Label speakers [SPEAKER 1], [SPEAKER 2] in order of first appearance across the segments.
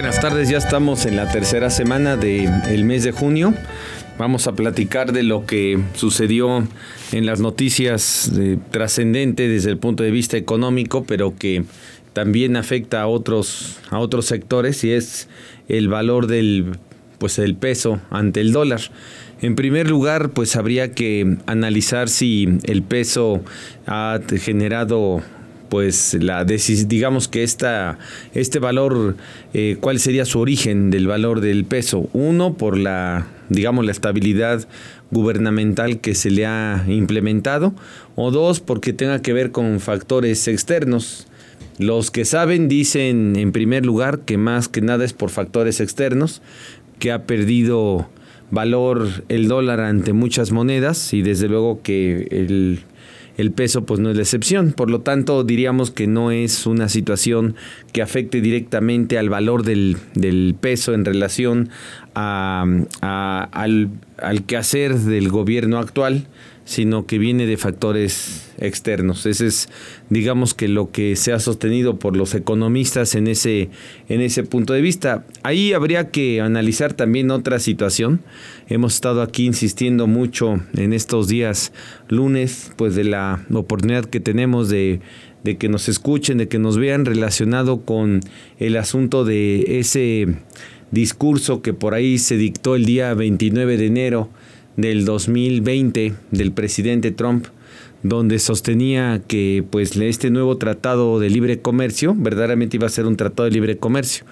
[SPEAKER 1] Buenas tardes, ya estamos en la tercera semana del mes de junio. Vamos a platicar de lo que sucedió en las noticias eh, trascendente desde el punto de vista económico, pero que también afecta a otros a otros sectores y es el valor del pues el peso ante el dólar. En primer lugar, pues habría que analizar si el peso ha generado pues la digamos que esta este valor eh, cuál sería su origen del valor del peso uno por la digamos la estabilidad gubernamental que se le ha implementado. O dos porque tenga que ver con factores externos. Los que saben dicen en primer lugar que más que nada es por factores externos que ha perdido valor el dólar ante muchas monedas y desde luego que el el peso pues no es la excepción. Por lo tanto, diríamos que no es una situación que afecte directamente al valor del, peso en relación a, al, al quehacer del gobierno actual, sino que viene de factores externos. Ese es, digamos que lo que se ha sostenido por los economistas en ese, en ese punto de vista. Ahí habría que analizar también otra situación. Hemos estado aquí insistiendo mucho en estos días lunes, pues de la oportunidad que tenemos de, de que nos escuchen, de que nos vean relacionado con el asunto de ese discurso que por ahí se dictó el día 29 de enero del 2020 del presidente Trump, donde sostenía que pues este nuevo tratado de libre comercio verdaderamente iba a ser un tratado de libre comercio.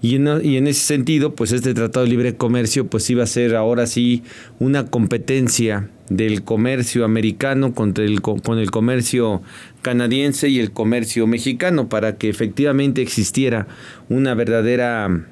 [SPEAKER 1] Y en, y en ese sentido, pues este tratado de libre comercio pues iba a ser ahora sí una competencia del comercio americano contra el, con el comercio canadiense y el comercio mexicano para que efectivamente existiera una verdadera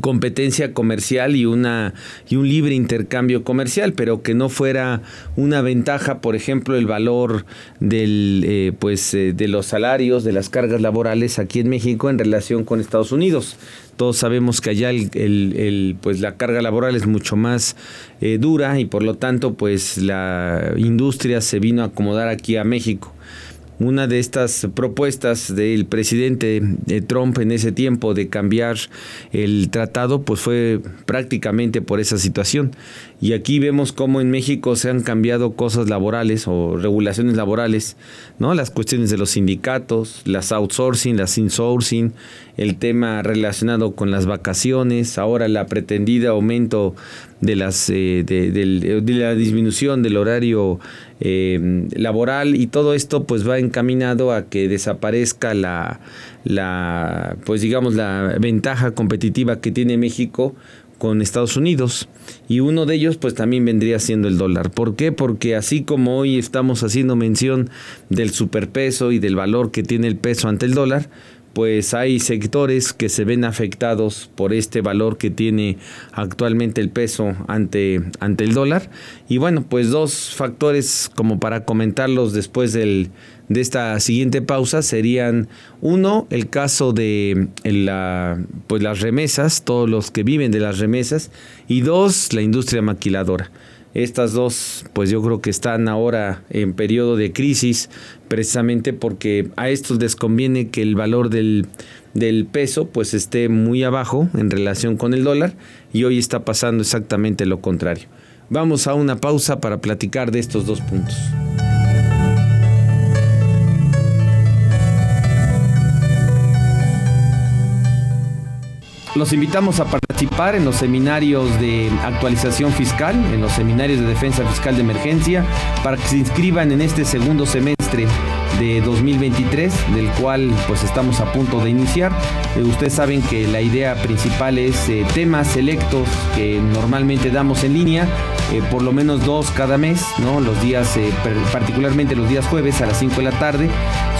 [SPEAKER 1] competencia comercial y una y un libre intercambio comercial pero que no fuera una ventaja por ejemplo el valor del eh, pues eh, de los salarios de las cargas laborales aquí en México en relación con Estados Unidos. Todos sabemos que allá el, el, pues la carga laboral es mucho más eh, dura y por lo tanto pues la industria se vino a acomodar aquí a México una de estas propuestas del presidente eh, Trump en ese tiempo de cambiar el tratado, pues fue prácticamente por esa situación. Y aquí vemos cómo en México se han cambiado cosas laborales o regulaciones laborales, ¿no? Las cuestiones de los sindicatos, las outsourcing, las insourcing, el tema relacionado con las vacaciones, ahora la pretendida aumento de las eh, de, la disminución del horario eh, laboral y todo esto pues va encaminado a que desaparezca la la pues digamos la ventaja competitiva que tiene México con Estados Unidos y uno de ellos pues también vendría siendo el dólar. ¿Por qué? Porque así como hoy estamos haciendo mención del superpeso y del valor que tiene el peso ante el dólar, pues hay sectores que se ven afectados por este valor que tiene actualmente el peso ante, ante el dólar. Y bueno, pues dos factores como para comentarlos después del, de esta siguiente pausa serían uno, el caso de la, pues las remesas, todos los que viven de las remesas, y dos, la industria maquiladora. Estas dos, pues yo creo que están ahora en periodo de crisis, precisamente porque a estos les conviene que el valor del, del peso pues esté muy abajo en relación con el dólar y hoy está pasando exactamente lo contrario. Vamos a una pausa para platicar de estos dos puntos. Los invitamos a participar en los seminarios de actualización fiscal, en los seminarios de defensa fiscal de emergencia, para que se inscriban en este segundo semestre de 2023, del cual pues estamos a punto de iniciar. Eh, ustedes saben que la idea principal es eh, temas selectos que normalmente damos en línea, eh, por lo menos dos cada mes. Los días, particularmente los días jueves a las 5 de la tarde,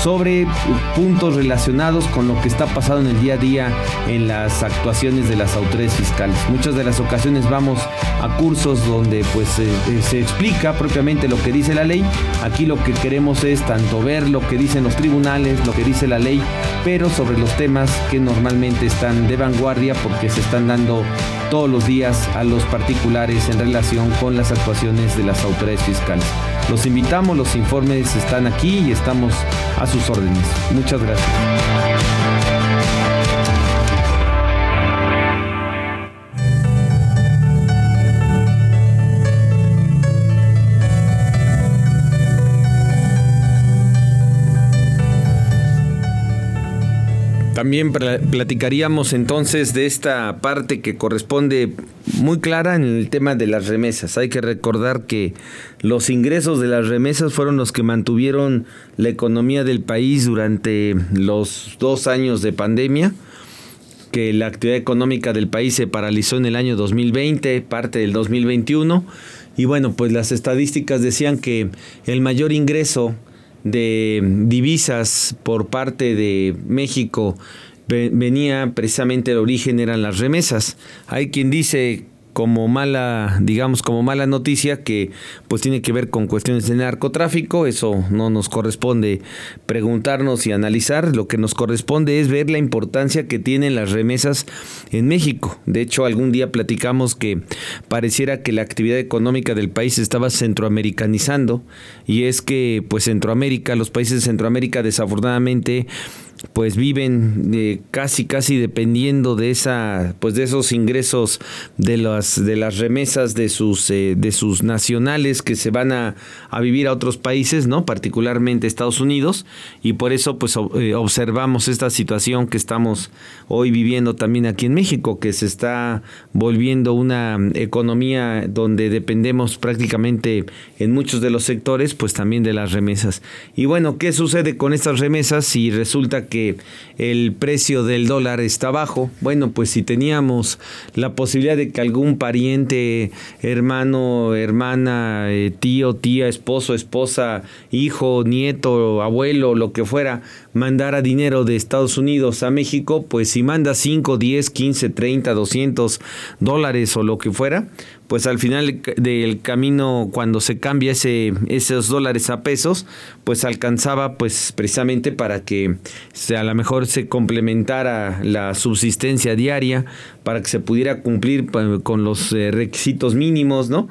[SPEAKER 1] sobre puntos relacionados con lo que está pasando en el día a día en las actuaciones de las autoridades fiscales. Muchas de las ocasiones vamos a cursos donde pues se explica propiamente lo que dice la ley. Aquí lo que queremos es tanto ver lo que dicen los tribunales, lo que dice la ley, pero sobre los temas que normalmente están de vanguardia porque se están dando todos los días a los particulares en relación con las actuaciones de las autoridades fiscales. Los invitamos, los informes están aquí y estamos a sus órdenes. Muchas gracias. También platicaríamos entonces de esta parte que corresponde muy clara en el tema de las remesas. Hay que recordar que los ingresos de las remesas fueron los que mantuvieron la economía del país durante los dos años de pandemia que la actividad económica del país se paralizó en el año 2020, parte del 2021, y bueno, pues las estadísticas decían que el mayor ingreso de divisas por parte de México venía precisamente el origen eran las remesas. Hay quien dice como mala, digamos, como mala noticia que pues tiene que ver con cuestiones de narcotráfico, eso no nos corresponde preguntarnos y analizar, lo que nos corresponde es ver la importancia que tienen las remesas en México. De hecho, algún día platicamos que pareciera que la actividad económica del país estaba centroamericanizando y es que pues Centroamérica, los países de Centroamérica desafortunadamente pues viven eh, casi casi dependiendo de esa pues de esos ingresos de las de las remesas de sus eh, de sus nacionales que se van a, a, vivir a otros países no particularmente Estados Unidos. Y por eso pues eh, observamos esta situación que estamos hoy viviendo también aquí en México que se está volviendo una economía donde dependemos prácticamente en muchos de los sectores pues también de las remesas. Y bueno qué sucede con estas remesas si resulta que el precio del dólar está bajo. Bueno, pues si teníamos la posibilidad de que algún pariente, hermano, hermana, eh, tío, tía, esposo, esposa, hijo, nieto, abuelo, lo que fuera, mandara dinero de Estados Unidos a México, pues si manda 5, 10, 15, 30, 200 dólares o lo que fuera, pues al final del camino cuando se cambia ese, esos dólares a pesos, pues alcanzaba pues precisamente para que a lo mejor se complementara la subsistencia diaria, para que se pudiera cumplir pues, con los eh, requisitos mínimos, ¿no?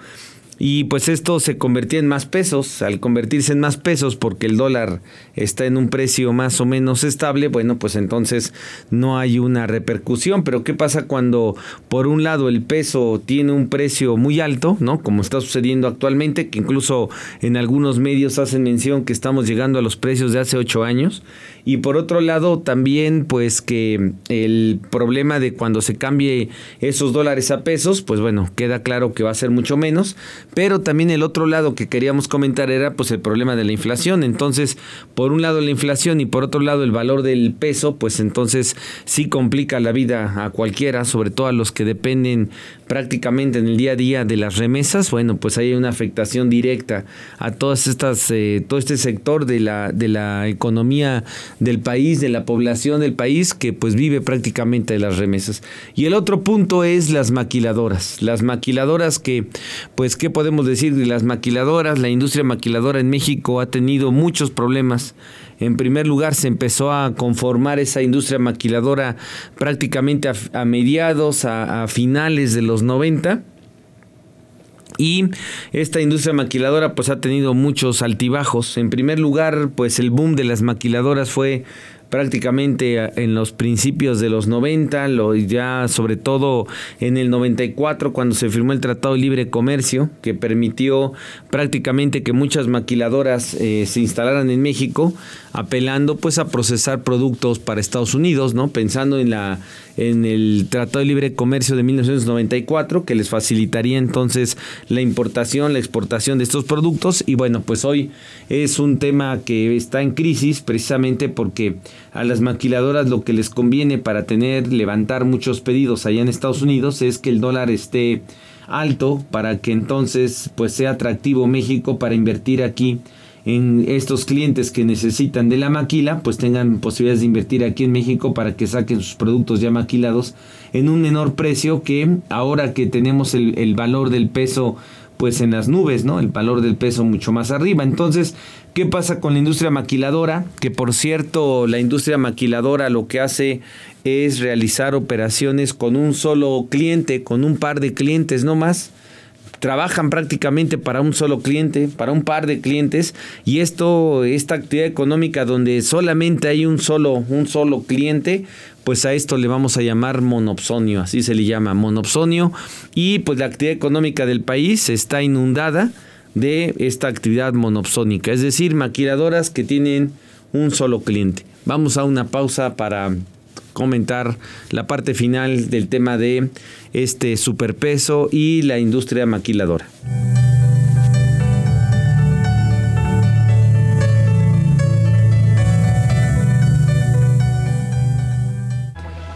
[SPEAKER 1] Y pues esto se convertía en más pesos, al convertirse en más pesos porque el dólar está en un precio más o menos estable, bueno, pues entonces no hay una repercusión. Pero ¿qué pasa cuando por un lado el peso tiene un precio muy alto, ¿no? Como está sucediendo actualmente, que incluso en algunos medios hacen mención que estamos llegando a los precios de hace ocho años. Y por otro lado también pues que el problema de cuando se cambie esos dólares a pesos, pues bueno, queda claro que va a ser mucho menos pero también el otro lado que queríamos comentar era pues el problema de la inflación. Entonces, por un lado la inflación y por otro lado el valor del peso, pues entonces sí complica la vida a cualquiera, sobre todo a los que dependen prácticamente en el día a día de las remesas. Bueno, pues hay una afectación directa a todas estas, eh, todo este sector de la, de la economía del país, de la población del país que pues vive prácticamente de las remesas. Y el otro punto es las maquiladoras. Las maquiladoras que pues qué podemos decir de las maquiladoras? La industria maquiladora en México ha tenido muchos problemas. En primer lugar, se empezó a conformar esa industria maquiladora prácticamente a, mediados, a, finales de los 90. Y esta industria maquiladora pues ha tenido muchos altibajos. En primer lugar, pues el boom de las maquiladoras fue prácticamente en los principios de los 90, lo, ya sobre todo en el 94 cuando se firmó el Tratado de Libre Comercio, que permitió prácticamente que muchas maquiladoras eh, se instalaran en México. Apelando pues a procesar productos para Estados Unidos, ¿no? Pensando en la en el Tratado de Libre Comercio de 1994 que les facilitaría entonces la importación, la exportación de estos productos y bueno, pues hoy es un tema que está en crisis precisamente porque a las maquiladoras lo que les conviene para tener levantar muchos pedidos allá en Estados Unidos es que el dólar esté alto para que entonces pues sea atractivo México para invertir aquí en estos clientes que necesitan de la maquila, pues tengan posibilidades de invertir aquí en México para que saquen sus productos ya maquilados en un menor precio que ahora que tenemos el, el valor del peso pues en las nubes, ¿no? El valor del peso mucho más arriba. Entonces, ¿qué pasa con la industria maquiladora? Que por cierto, la industria maquiladora lo que hace es realizar operaciones con un solo cliente, con un par de clientes no más trabajan prácticamente para un solo cliente, para un par de clientes y esto esta actividad económica donde solamente hay un solo un solo cliente, pues a esto le vamos a llamar monopsonio, así se le llama monopsonio y pues la actividad económica del país está inundada de esta actividad monopsónica, es decir, maquiladoras que tienen un solo cliente. Vamos a una pausa para comentar la parte final del tema de este superpeso y la industria maquiladora.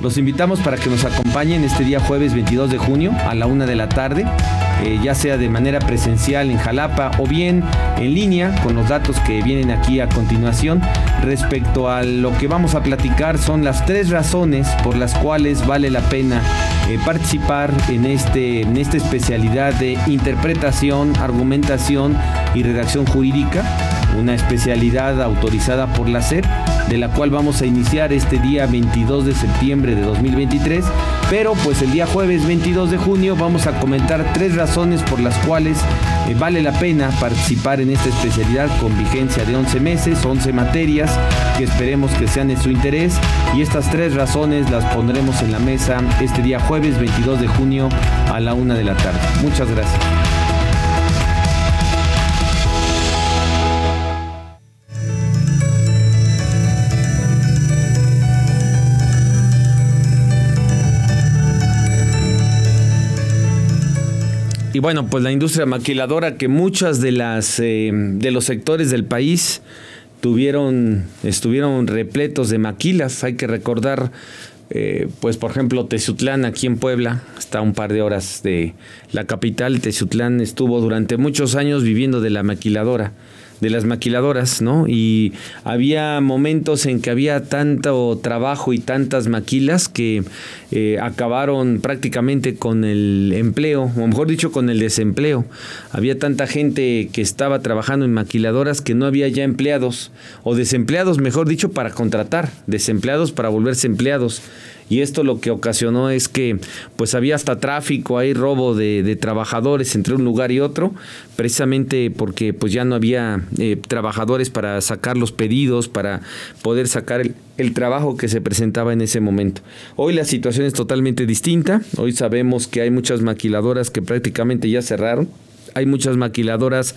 [SPEAKER 1] Los invitamos para que nos acompañen este día jueves 22 de junio a la una de la tarde eh, ya sea de manera presencial en Jalapa o bien en línea con los datos que vienen aquí a continuación. Respecto a lo que vamos a platicar son las tres razones por las cuales vale la pena eh, participar en, este, en esta especialidad de interpretación, argumentación y redacción jurídica, una especialidad autorizada por la SEP de la cual vamos a iniciar este día 22 de septiembre de 2023. Pero pues el día jueves 22 de junio vamos a comentar tres razones por las cuales eh, vale la pena participar en esta especialidad con vigencia de 11 meses, 11 materias que esperemos que sean de su interés. Y estas tres razones las pondremos en la mesa este día jueves 22 de junio a la una de la tarde. Muchas gracias. Y bueno, pues la industria maquiladora que muchas de las eh, de los sectores del país tuvieron estuvieron repletos de maquilas. Hay que recordar, eh, pues por ejemplo, Tezutlán aquí en Puebla está a un par de horas de la capital. Tezutlán estuvo durante muchos años viviendo de la maquiladora de las maquiladoras, ¿no? Y había momentos en que había tanto trabajo y tantas maquilas que eh, acabaron prácticamente con el empleo, o mejor dicho, con el desempleo. Había tanta gente que estaba trabajando en maquiladoras que no había ya empleados, o desempleados, mejor dicho, para contratar, desempleados para volverse empleados y esto lo que ocasionó es que pues había hasta tráfico, hay robo de, trabajadores entre un lugar y otro, precisamente porque pues ya no había eh, trabajadores para sacar los pedidos, para poder sacar el, el trabajo que se presentaba en ese momento. Hoy la situación es totalmente distinta, hoy sabemos que hay muchas maquiladoras que prácticamente ya cerraron, hay muchas maquiladoras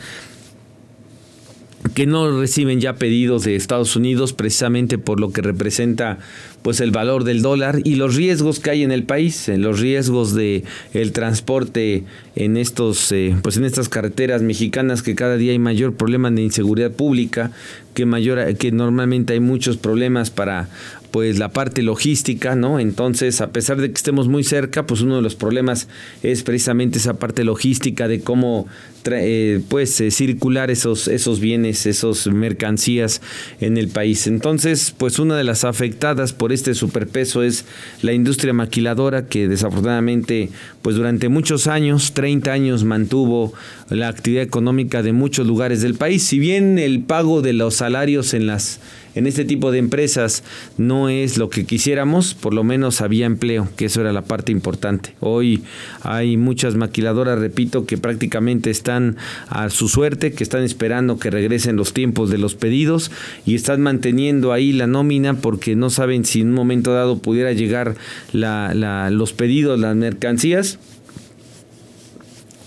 [SPEAKER 1] que no reciben ya pedidos de Estados Unidos precisamente por lo que representa pues el valor del dólar y los riesgos que hay en el país, en los riesgos de el transporte en estos eh, pues en estas carreteras mexicanas que cada día hay mayor problema de inseguridad pública, que mayor que normalmente hay muchos problemas para pues la parte logística, ¿no? Entonces, a pesar de que estemos muy cerca, pues uno de los problemas es precisamente esa parte logística de cómo eh, pues eh, circular esos esos bienes, esos mercancías en el país. Entonces, pues una de las afectadas por este superpeso es la industria maquiladora que desafortunadamente pues durante muchos años, 30 años mantuvo la actividad económica de muchos lugares del país. Si bien el pago de los salarios en las en este tipo de empresas no es lo que quisiéramos, por lo menos había empleo, que eso era la parte importante. Hoy hay muchas maquiladoras, repito, que prácticamente están a su suerte, que están esperando que regresen los tiempos de los pedidos y están manteniendo ahí la nómina porque no saben si en un momento dado pudiera llegar la, los pedidos, las mercancías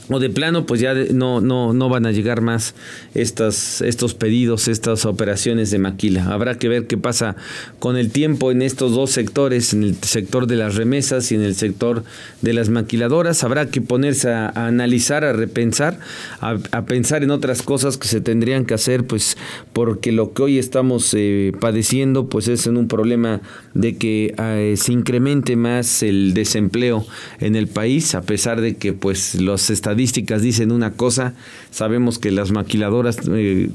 [SPEAKER 1] o de plano pues ya no, no, no van a llegar más estas, estos pedidos, estas operaciones de maquila. Habrá que ver qué pasa con el tiempo en estos dos sectores, en el sector de las remesas y en el sector de las maquiladoras. Habrá que ponerse a, analizar, a repensar, a, pensar en otras cosas que se tendrían que hacer, pues porque lo que hoy estamos eh, padeciendo pues es en un problema de que eh, se incremente más el desempleo en el país, a pesar de que pues los estadísticos estadísticas dicen una cosa, sabemos que las maquiladoras eh,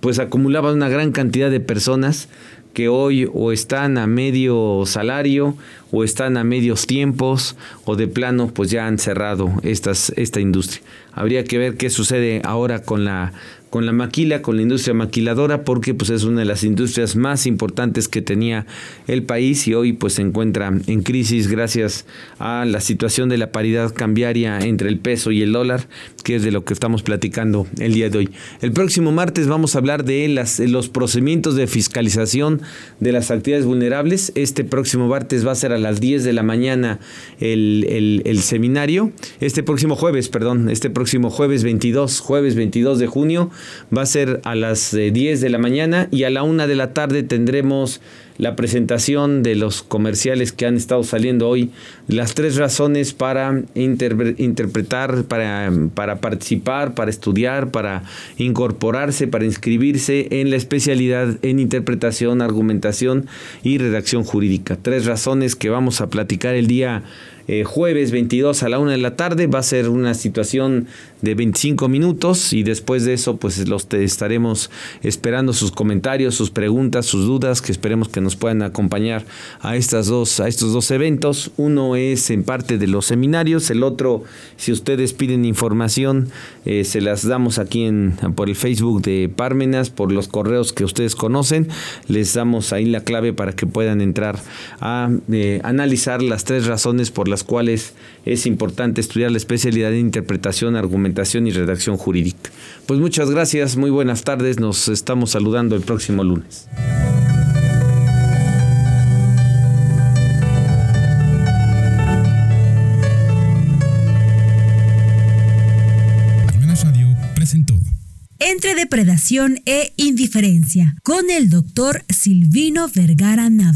[SPEAKER 1] pues acumulaban una gran cantidad de personas que hoy o están a medio salario o están a medios tiempos o de plano pues ya han cerrado esta industria. Habría que ver qué sucede ahora con la con la maquila, con la industria maquiladora, porque pues es una de las industrias más importantes que tenía el país y hoy pues se encuentra en crisis gracias a la situación de la paridad cambiaria entre el peso y el dólar, que es de lo que estamos platicando el día de hoy. El próximo martes vamos a hablar de las, los procedimientos de fiscalización de las actividades vulnerables. Este próximo martes va a ser a las 10 de la mañana el, el seminario. Este próximo jueves, perdón, este próximo jueves 22, jueves 22 de junio va a ser a las 10 eh, de la mañana y a la 1 de la tarde tendremos la presentación de los comerciales que han estado saliendo hoy, las tres razones para interpretar, para, para participar, para estudiar, para incorporarse, para inscribirse en la especialidad en interpretación, argumentación y redacción jurídica. Tres razones que vamos a platicar el día eh, jueves 22 a la 1 de la tarde. Va a ser una situación de 25 minutos y después de eso pues los estaremos esperando sus comentarios, sus preguntas, sus dudas que esperemos que nos puedan acompañar a estas dos a estos dos eventos. Uno es en parte de los seminarios, el otro si ustedes piden información eh, se las damos aquí en por el Facebook de Parmenas, por los correos que ustedes conocen, les damos ahí la clave para que puedan entrar a eh, analizar las tres razones por las cuales es importante estudiar la especialidad de interpretación, y redacción jurídica. Pues muchas gracias, muy buenas tardes, nos estamos saludando el próximo lunes.
[SPEAKER 2] presentó Entre depredación e indiferencia con el doctor Silvino Vergara Nava.